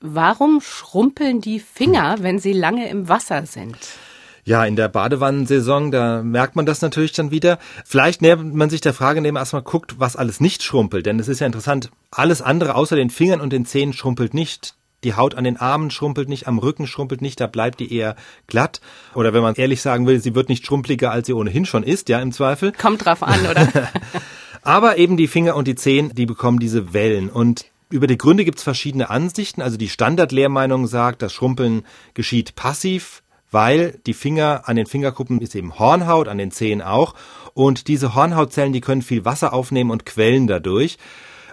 warum schrumpeln die Finger, wenn sie lange im Wasser sind? Ja, in der Badewannensaison, da merkt man das natürlich dann wieder. Vielleicht nähert man sich der Frage, indem man erstmal guckt, was alles nicht schrumpelt. Denn es ist ja interessant, alles andere außer den Fingern und den Zehen schrumpelt nicht. Die Haut an den Armen schrumpelt nicht, am Rücken schrumpelt nicht, da bleibt die eher glatt. Oder wenn man ehrlich sagen will, sie wird nicht schrumpeliger, als sie ohnehin schon ist, ja, im Zweifel. Kommt drauf an, oder? Aber eben die Finger und die Zehen, die bekommen diese Wellen. Und über die Gründe gibt es verschiedene Ansichten. Also die Standardlehrmeinung sagt, das Schrumpeln geschieht passiv, weil die Finger an den Fingerkuppen ist eben Hornhaut, an den Zehen auch. Und diese Hornhautzellen, die können viel Wasser aufnehmen und quellen dadurch.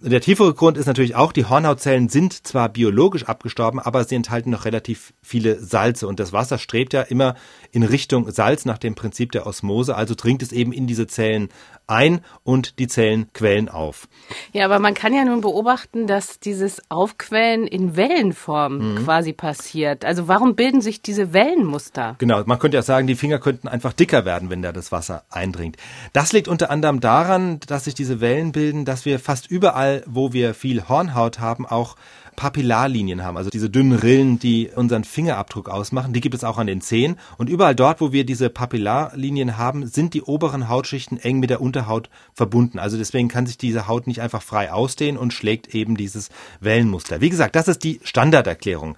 Der tiefere Grund ist natürlich auch, die Hornhautzellen sind zwar biologisch abgestorben, aber sie enthalten noch relativ viele Salze und das Wasser strebt ja immer in Richtung Salz nach dem Prinzip der Osmose, also dringt es eben in diese Zellen ein und die Zellen quellen auf. Ja, aber man kann ja nun beobachten, dass dieses Aufquellen in Wellenform mhm. quasi passiert. Also warum bilden sich diese Wellenmuster? Genau, man könnte ja sagen, die Finger könnten einfach dicker werden, wenn da das Wasser eindringt. Das liegt unter anderem daran, dass sich diese Wellen bilden, dass wir fast überall, wo wir viel Hornhaut haben, auch Papillarlinien haben, also diese dünnen Rillen, die unseren Fingerabdruck ausmachen. Die gibt es auch an den Zehen. Und überall dort, wo wir diese Papillarlinien haben, sind die oberen Hautschichten eng mit der Unterhaut verbunden. Also deswegen kann sich diese Haut nicht einfach frei ausdehnen und schlägt eben dieses Wellenmuster. Wie gesagt, das ist die Standarderklärung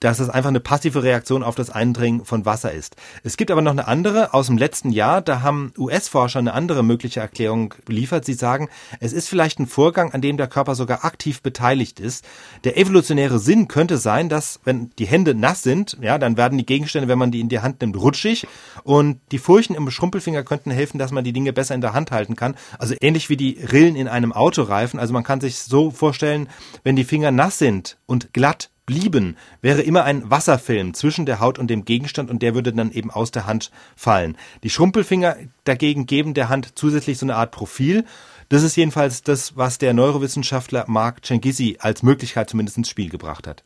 dass es einfach eine passive Reaktion auf das Eindringen von Wasser ist. Es gibt aber noch eine andere aus dem letzten Jahr, da haben US-Forscher eine andere mögliche Erklärung geliefert. Sie sagen, es ist vielleicht ein Vorgang, an dem der Körper sogar aktiv beteiligt ist. Der evolutionäre Sinn könnte sein, dass wenn die Hände nass sind, ja, dann werden die Gegenstände, wenn man die in die Hand nimmt, rutschig und die Furchen im Schrumpelfinger könnten helfen, dass man die Dinge besser in der Hand halten kann. Also ähnlich wie die Rillen in einem Autoreifen. Also man kann sich so vorstellen, wenn die Finger nass sind und glatt blieben, wäre immer ein Wasserfilm zwischen der Haut und dem Gegenstand und der würde dann eben aus der Hand fallen. Die Schrumpelfinger dagegen geben der Hand zusätzlich so eine Art Profil. Das ist jedenfalls das, was der Neurowissenschaftler Mark Cengizi als Möglichkeit zumindest ins Spiel gebracht hat.